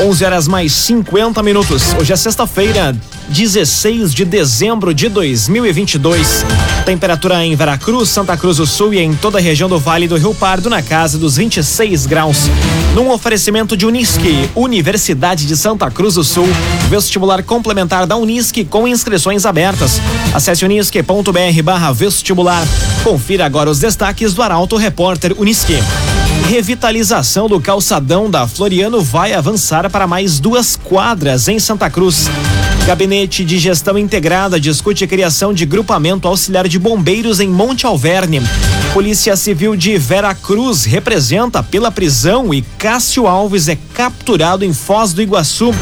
11 horas mais 50 minutos. Hoje é sexta-feira, 16 de dezembro de 2022. Temperatura em Veracruz, Santa Cruz do Sul e em toda a região do Vale do Rio Pardo na casa dos 26 graus. Num oferecimento de Unisque, Universidade de Santa Cruz do Sul, vestibular complementar da Unisque com inscrições abertas. Acesse unisque.br/vestibular. Confira agora os destaques do Arauto Repórter Unisque. Revitalização do calçadão da Floriano vai avançar para mais duas quadras em Santa Cruz. Gabinete de Gestão Integrada discute a criação de grupamento auxiliar de bombeiros em Monte Alverne. Polícia Civil de Vera Cruz representa pela prisão e Cássio Alves é capturado em Foz do Iguaçu.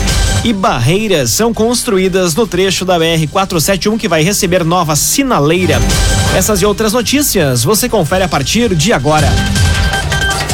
E barreiras são construídas no trecho da BR 471 que vai receber nova sinaleira. Essas e outras notícias você confere a partir de agora.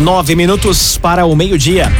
Nove minutos para o meio-dia.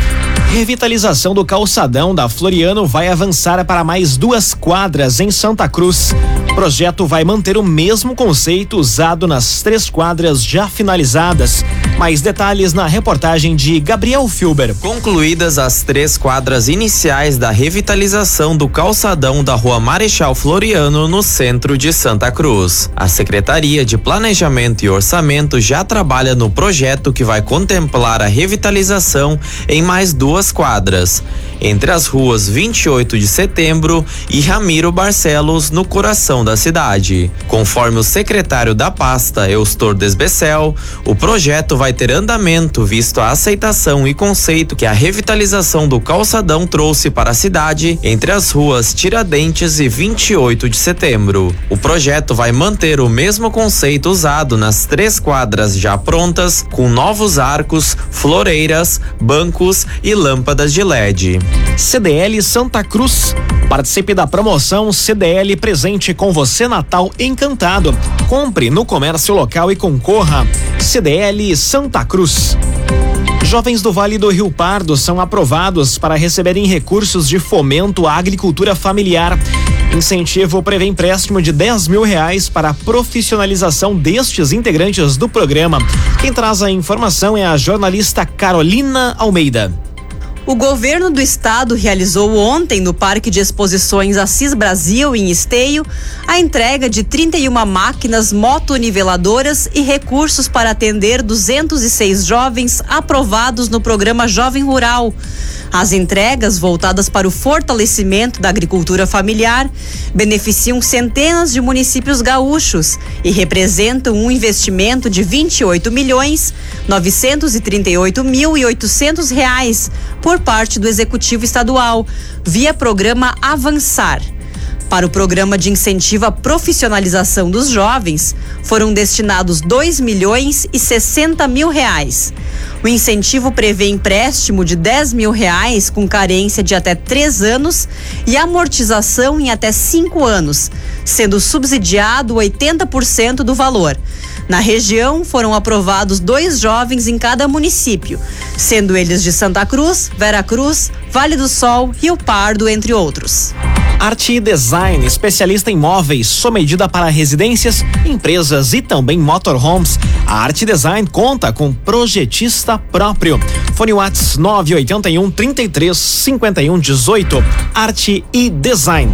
Revitalização do calçadão da Floriano vai avançar para mais duas quadras em Santa Cruz. O projeto vai manter o mesmo conceito usado nas três quadras já finalizadas. Mais detalhes na reportagem de Gabriel Filber. Concluídas as três quadras iniciais da revitalização do calçadão da Rua Marechal Floriano no centro de Santa Cruz. A Secretaria de Planejamento e Orçamento já trabalha no projeto que vai contemplar a revitalização em mais duas quadras, entre as ruas 28 de Setembro e Ramiro Barcelos, no coração da cidade. Conforme o secretário da pasta, Eustor Desbecel, o projeto vai ter andamento visto a aceitação e conceito que a revitalização do calçadão trouxe para a cidade entre as ruas Tiradentes e 28 de Setembro. O projeto vai manter o mesmo conceito usado nas três quadras já prontas, com novos arcos, floreiras, bancos e lâmpadas de LED. CDL Santa Cruz. Participe da promoção CDL Presente com você Natal Encantado. Compre no comércio local e concorra. CDL Santa Cruz. Jovens do Vale do Rio Pardo são aprovados para receberem recursos de fomento à agricultura familiar. Incentivo prevê empréstimo de 10 mil reais para a profissionalização destes integrantes do programa. Quem traz a informação é a jornalista Carolina Almeida. O governo do estado realizou ontem no Parque de Exposições Assis Brasil, em Esteio, a entrega de 31 máquinas motoniveladoras e recursos para atender 206 jovens aprovados no programa Jovem Rural. As entregas, voltadas para o fortalecimento da agricultura familiar, beneficiam centenas de municípios gaúchos e representam um investimento de 28 milhões 938 mil e 800 reais por parte do Executivo Estadual, via programa Avançar. Para o programa de incentivo à profissionalização dos jovens, foram destinados 2 milhões e 60 mil reais. O incentivo prevê empréstimo de 10 mil reais com carência de até três anos e amortização em até cinco anos, sendo subsidiado 80% do valor. Na região, foram aprovados dois jovens em cada município, sendo eles de Santa Cruz, Vera Cruz, Vale do Sol, Rio Pardo, entre outros. Arte e Design, especialista em móveis, sob medida para residências, empresas e também motorhomes. A Arte Design conta com projetista próprio. Fone Whats 981 33 51 18. Arte e Design.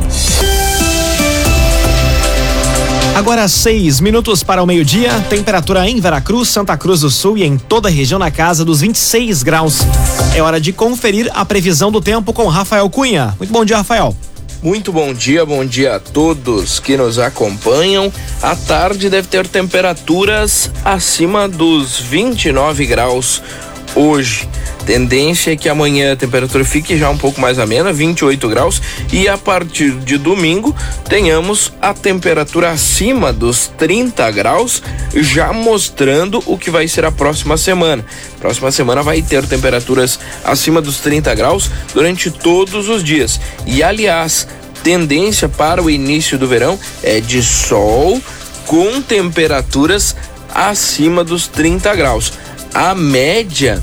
Agora seis minutos para o meio-dia, temperatura em Veracruz, Santa Cruz do Sul e em toda a região na casa dos 26 graus. É hora de conferir a previsão do tempo com Rafael Cunha. Muito bom dia, Rafael. Muito bom dia, bom dia a todos que nos acompanham. A tarde deve ter temperaturas acima dos 29 graus. Hoje. Tendência é que amanhã a temperatura fique já um pouco mais amena, 28 graus, e a partir de domingo tenhamos a temperatura acima dos 30 graus, já mostrando o que vai ser a próxima semana. Próxima semana vai ter temperaturas acima dos 30 graus durante todos os dias. E aliás, tendência para o início do verão é de sol com temperaturas acima dos 30 graus. A média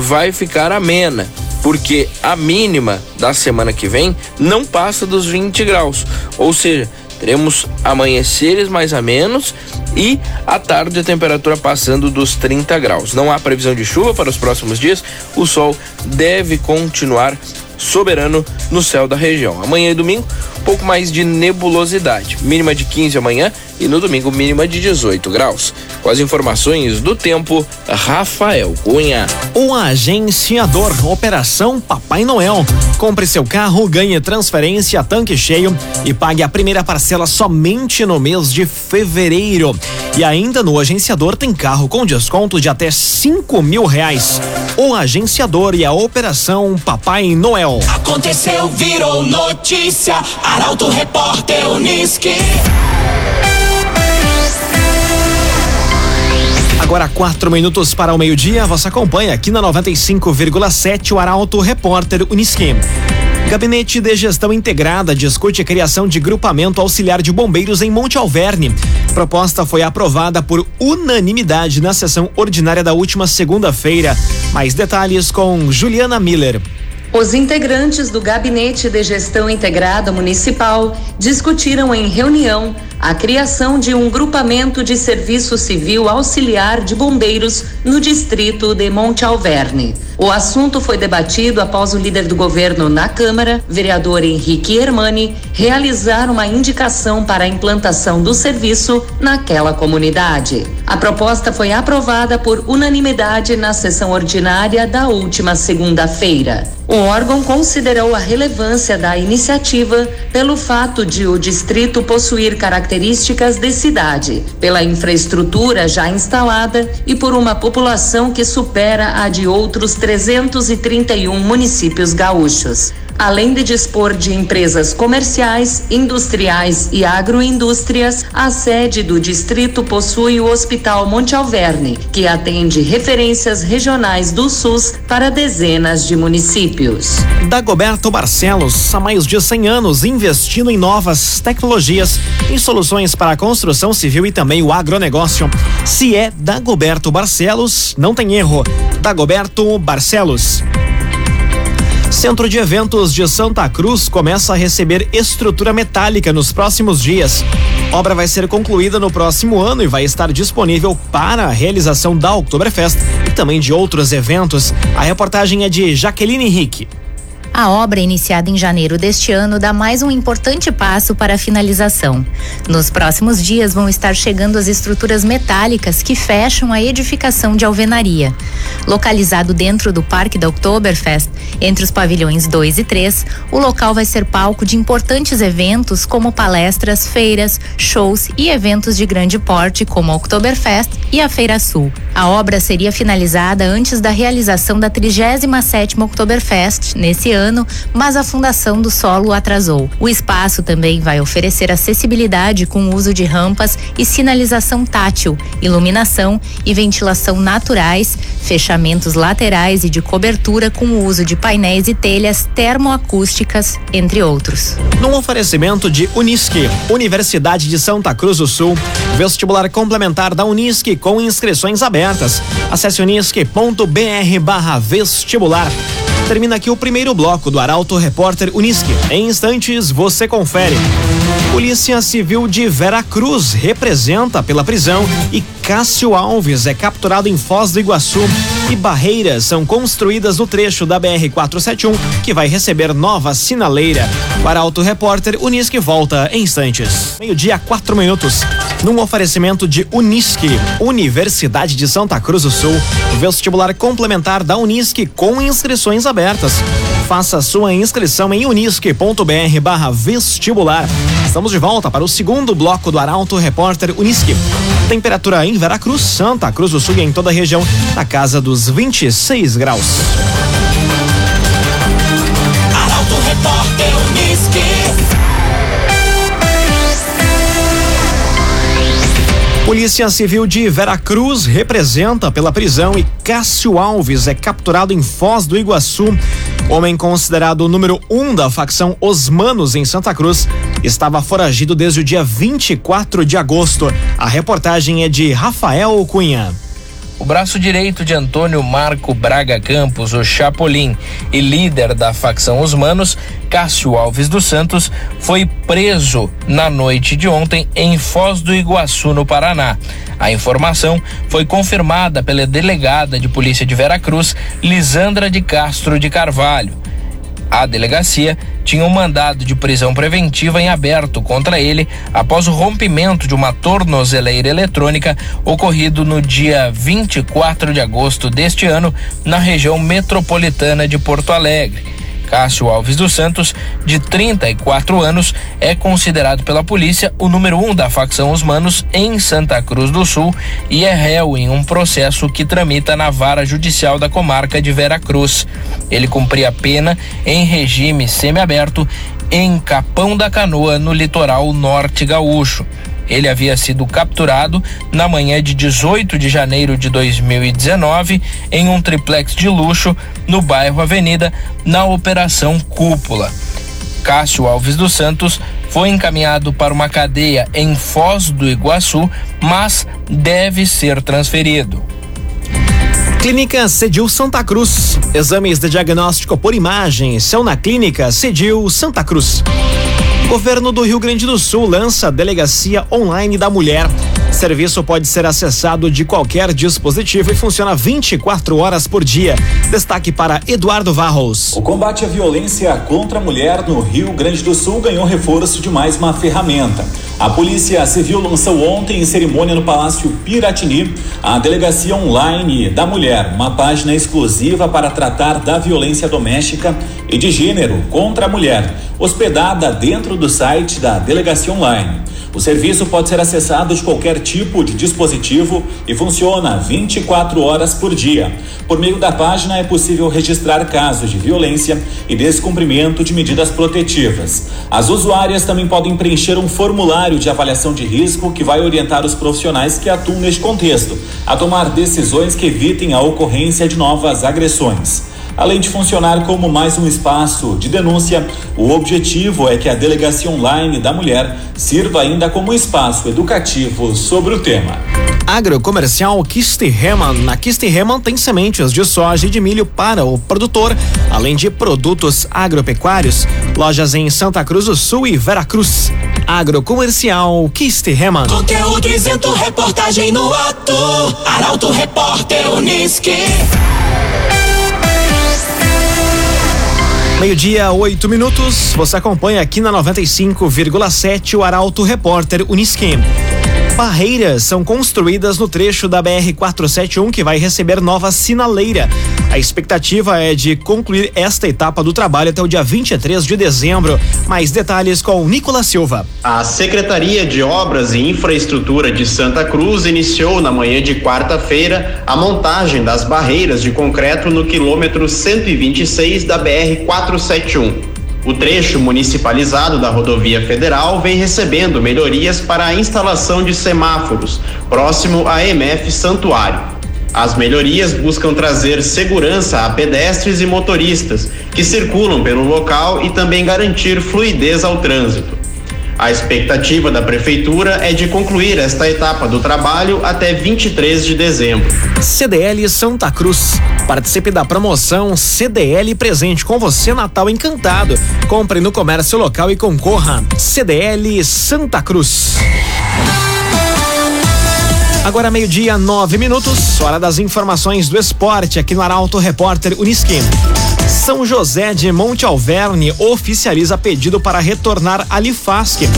vai ficar amena, porque a mínima da semana que vem não passa dos 20 graus. Ou seja, teremos amanheceres mais a menos e à tarde a temperatura passando dos 30 graus. Não há previsão de chuva para os próximos dias. O sol deve continuar soberano no céu da região. Amanhã e domingo, pouco mais de nebulosidade. Mínima de 15 amanhã e no domingo mínima de 18 graus. Com as informações do tempo, Rafael Cunha. O agenciador Operação Papai Noel. Compre seu carro, ganhe transferência, tanque cheio e pague a primeira parcela somente no mês de fevereiro. E ainda no agenciador tem carro com desconto de até cinco mil reais. O agenciador e a Operação Papai Noel. Aconteceu, virou notícia. Arauto Repórter Uniski. Agora quatro minutos para o meio-dia, você acompanha aqui na 95,7 o Arauto Repórter Uniski. Gabinete de Gestão Integrada discute a criação de grupamento auxiliar de bombeiros em Monte Alverne. Proposta foi aprovada por unanimidade na sessão ordinária da última segunda-feira. Mais detalhes com Juliana Miller. Os integrantes do Gabinete de Gestão Integrada Municipal discutiram em reunião a criação de um grupamento de serviço civil auxiliar de bombeiros no distrito de Monte Alverne. O assunto foi debatido após o líder do governo na Câmara, vereador Henrique Hermani, realizar uma indicação para a implantação do serviço naquela comunidade. A proposta foi aprovada por unanimidade na sessão ordinária da última segunda-feira. O órgão considerou a relevância da iniciativa pelo fato de o distrito possuir características de cidade, pela infraestrutura já instalada e por uma população que supera a de outros 331 municípios gaúchos além de dispor de empresas comerciais, industriais e agroindústrias, a sede do distrito possui o Hospital Monte Alverne, que atende referências regionais do SUS para dezenas de municípios. Dagoberto Barcelos, há mais de 100 anos, investindo em novas tecnologias, em soluções para a construção civil e também o agronegócio. Se é Dagoberto Barcelos, não tem erro. Dagoberto Barcelos. Centro de Eventos de Santa Cruz começa a receber estrutura metálica nos próximos dias. Obra vai ser concluída no próximo ano e vai estar disponível para a realização da Oktoberfest e também de outros eventos. A reportagem é de Jaqueline Henrique. A obra, iniciada em janeiro deste ano, dá mais um importante passo para a finalização. Nos próximos dias vão estar chegando as estruturas metálicas que fecham a edificação de alvenaria. Localizado dentro do Parque da Oktoberfest, entre os pavilhões 2 e 3, o local vai ser palco de importantes eventos como palestras, feiras, shows e eventos de grande porte como a Oktoberfest e a Feira Sul. A obra seria finalizada antes da realização da 37ª Oktoberfest nesse ano ano, mas a fundação do solo atrasou. O espaço também vai oferecer acessibilidade com o uso de rampas e sinalização tátil, iluminação e ventilação naturais, fechamentos laterais e de cobertura com o uso de painéis e telhas termoacústicas, entre outros. Num oferecimento de Unisque, Universidade de Santa Cruz do Sul, vestibular complementar da Unisque com inscrições abertas. Acesse unisque.br/vestibular. Termina aqui o primeiro bloco do Arauto Repórter Unisque. Em instantes, você confere. Polícia Civil de Veracruz representa pela prisão e Cássio Alves é capturado em Foz do Iguaçu e barreiras são construídas no trecho da BR 471 que vai receber nova sinaleira. Para Auto Repórter, Unisque volta em instantes. Meio-dia, quatro minutos. Num oferecimento de Unisque, Universidade de Santa Cruz do Sul, vestibular complementar da Unisque com inscrições abertas. Faça sua inscrição em unisque.br/vestibular. Estamos de volta para o segundo bloco do Arauto Repórter Uniski. Temperatura em Veracruz, Santa Cruz do Sul e em toda a região na casa dos 26 graus. Arauto Repórter Uniski. Polícia Civil de Veracruz representa pela prisão e Cássio Alves é capturado em Foz do Iguaçu. Homem considerado o número um da facção Os Manos em Santa Cruz estava foragido desde o dia 24 de agosto. A reportagem é de Rafael Cunha. O braço direito de Antônio Marco Braga Campos, o Chapolin, e líder da facção Os Manos, Cássio Alves dos Santos, foi preso na noite de ontem em Foz do Iguaçu, no Paraná. A informação foi confirmada pela delegada de polícia de Veracruz, Lisandra de Castro de Carvalho. A delegacia tinha um mandado de prisão preventiva em aberto contra ele após o rompimento de uma tornozeleira eletrônica ocorrido no dia 24 de agosto deste ano na região metropolitana de Porto Alegre. Cássio Alves dos Santos, de 34 anos, é considerado pela polícia o número um da facção Os Manos em Santa Cruz do Sul e é réu em um processo que tramita na vara judicial da comarca de Veracruz. Ele cumpria pena em regime semiaberto em Capão da Canoa, no litoral norte gaúcho. Ele havia sido capturado na manhã de 18 de janeiro de 2019 em um triplex de luxo no bairro Avenida, na Operação Cúpula. Cássio Alves dos Santos foi encaminhado para uma cadeia em Foz do Iguaçu, mas deve ser transferido. Clínica Cedil Santa Cruz. Exames de diagnóstico por imagem são na Clínica Cedil Santa Cruz. Governo do Rio Grande do Sul lança a Delegacia Online da Mulher. Serviço pode ser acessado de qualquer dispositivo e funciona 24 horas por dia. Destaque para Eduardo Varros. O combate à violência contra a mulher no Rio Grande do Sul ganhou reforço de mais uma ferramenta. A Polícia Civil lançou ontem em cerimônia no Palácio Piratini a Delegacia Online da Mulher, uma página exclusiva para tratar da violência doméstica e de gênero contra a mulher, hospedada dentro do site da Delegacia Online. O serviço pode ser acessado de qualquer tipo de dispositivo e funciona 24 horas por dia. Por meio da página é possível registrar casos de violência e descumprimento de medidas protetivas. As usuárias também podem preencher um formulário de avaliação de risco que vai orientar os profissionais que atuam neste contexto a tomar decisões que evitem a ocorrência de novas agressões. Além de funcionar como mais um espaço de denúncia, o objetivo é que a Delegacia Online da Mulher sirva ainda como espaço educativo sobre o tema. Agrocomercial Kistiheman. Na Kistiheman tem sementes de soja e de milho para o produtor, além de produtos agropecuários. Lojas em Santa Cruz do Sul e Veracruz. Agrocomercial Kistiheman. Conteúdo isento, reportagem no ato. Arauto Repórter Uniski. Meio-dia, oito minutos. Você acompanha aqui na 95,7 o Arauto Repórter Unisquim. Barreiras são construídas no trecho da BR-471 que vai receber nova sinaleira. A expectativa é de concluir esta etapa do trabalho até o dia 23 de dezembro. Mais detalhes com Nicolas Silva. A Secretaria de Obras e Infraestrutura de Santa Cruz iniciou na manhã de quarta-feira a montagem das barreiras de concreto no quilômetro 126 da BR-471. O trecho municipalizado da rodovia federal vem recebendo melhorias para a instalação de semáforos, próximo à MF Santuário. As melhorias buscam trazer segurança a pedestres e motoristas que circulam pelo local e também garantir fluidez ao trânsito. A expectativa da prefeitura é de concluir esta etapa do trabalho até 23 de dezembro. CDL Santa Cruz. Participe da promoção CDL presente com você Natal encantado. Compre no comércio local e concorra. CDL Santa Cruz. Agora meio-dia, nove minutos, hora das informações do esporte aqui no Arauto Repórter Unisquim. São José de Monte Alverne oficializa pedido para retornar a Lifasque.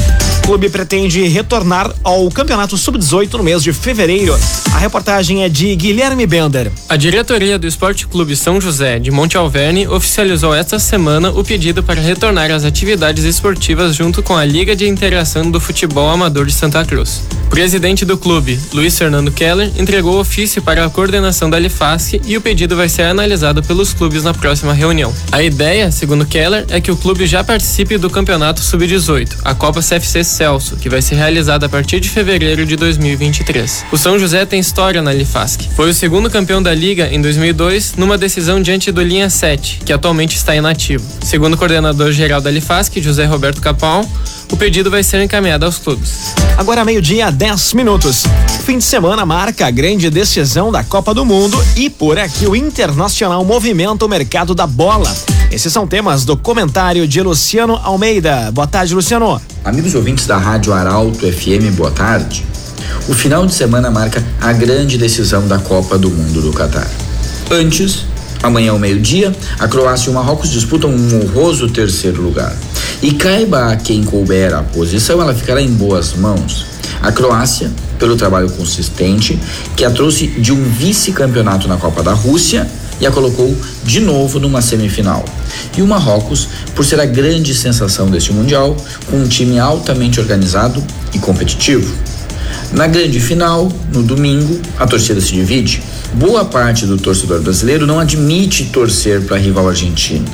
Clube pretende retornar ao Campeonato Sub-18 no mês de fevereiro. A reportagem é de Guilherme Bender. A diretoria do Esporte Clube São José de Monte Alverne oficializou esta semana o pedido para retornar às atividades esportivas junto com a Liga de Integração do Futebol Amador de Santa Cruz. O presidente do clube, Luiz Fernando Keller, entregou ofício para a coordenação da Lifasc e o pedido vai ser analisado pelos clubes na próxima reunião. A ideia, segundo Keller, é que o clube já participe do Campeonato Sub-18, a Copa CFC Celso, que vai ser realizada a partir de fevereiro de 2023. O São José tem história na Lifasc. Foi o segundo campeão da liga em 2002 numa decisão diante do Linha 7, que atualmente está inativo. Segundo o coordenador geral da Lifasc, José Roberto Capão, o pedido vai ser encaminhado aos clubes. Agora meio-dia, 10 minutos. Fim de semana marca a grande decisão da Copa do Mundo e por aqui o Internacional movimenta o mercado da bola. Esses são temas do comentário de Luciano Almeida. Boa tarde, Luciano. Amigos ouvintes da Rádio Arauto FM, boa tarde. O final de semana marca a grande decisão da Copa do Mundo do Catar. Antes, amanhã ao meio-dia, a Croácia e o Marrocos disputam um honroso terceiro lugar. E caiba a quem couber a posição, ela ficará em boas mãos. A Croácia, pelo trabalho consistente, que a trouxe de um vice-campeonato na Copa da Rússia e a colocou de novo numa semifinal. E o Marrocos, por ser a grande sensação deste Mundial, com um time altamente organizado e competitivo. Na grande final, no domingo, a torcida se divide. Boa parte do torcedor brasileiro não admite torcer para rival argentino.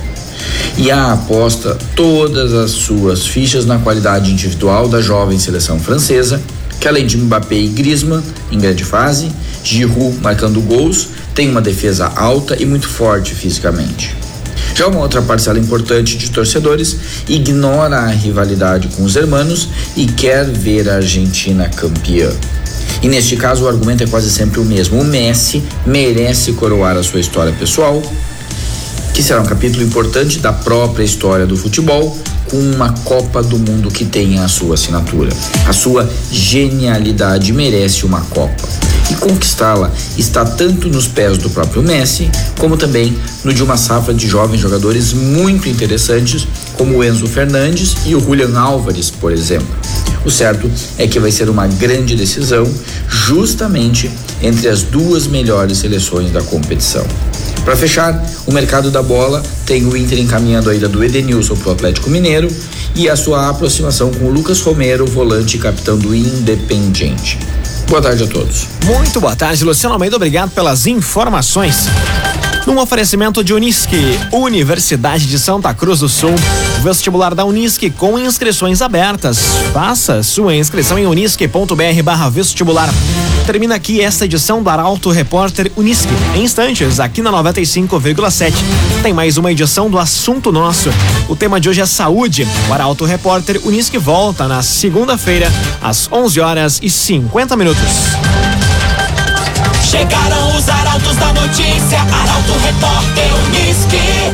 E a aposta todas as suas fichas na qualidade individual da jovem seleção francesa, que além de Mbappé e Griezmann em grande fase, Giroud marcando gols, tem uma defesa alta e muito forte fisicamente. Já uma outra parcela importante de torcedores ignora a rivalidade com os hermanos e quer ver a Argentina campeã. E neste caso o argumento é quase sempre o mesmo. O Messi merece coroar a sua história pessoal, que será um capítulo importante da própria história do futebol, com uma Copa do Mundo que tenha a sua assinatura. A sua genialidade merece uma Copa. E conquistá-la está tanto nos pés do próprio Messi, como também no de uma safra de jovens jogadores muito interessantes, como o Enzo Fernandes e o Julian Álvares, por exemplo. O certo é que vai ser uma grande decisão, justamente entre as duas melhores seleções da competição. Para fechar, o mercado da bola tem o Inter encaminhando a ida do Edenilson para o Atlético Mineiro e a sua aproximação com o Lucas Romero, volante e capitão do Independiente. Boa tarde a todos. Muito boa tarde, Luciano Almeida. Obrigado pelas informações. Num oferecimento de Unisque, Universidade de Santa Cruz do Sul, vestibular da Unisque com inscrições abertas. Faça sua inscrição em unisque.br/vestibular. Termina aqui esta edição do Arauto Repórter Unisque. Em instantes, aqui na 95,7, tem mais uma edição do Assunto Nosso. O tema de hoje é saúde. O Arauto Repórter Unisque volta na segunda-feira, às 11 horas e 50 minutos. Chegaram os arautos da notícia, Arauto Repórter Unisque.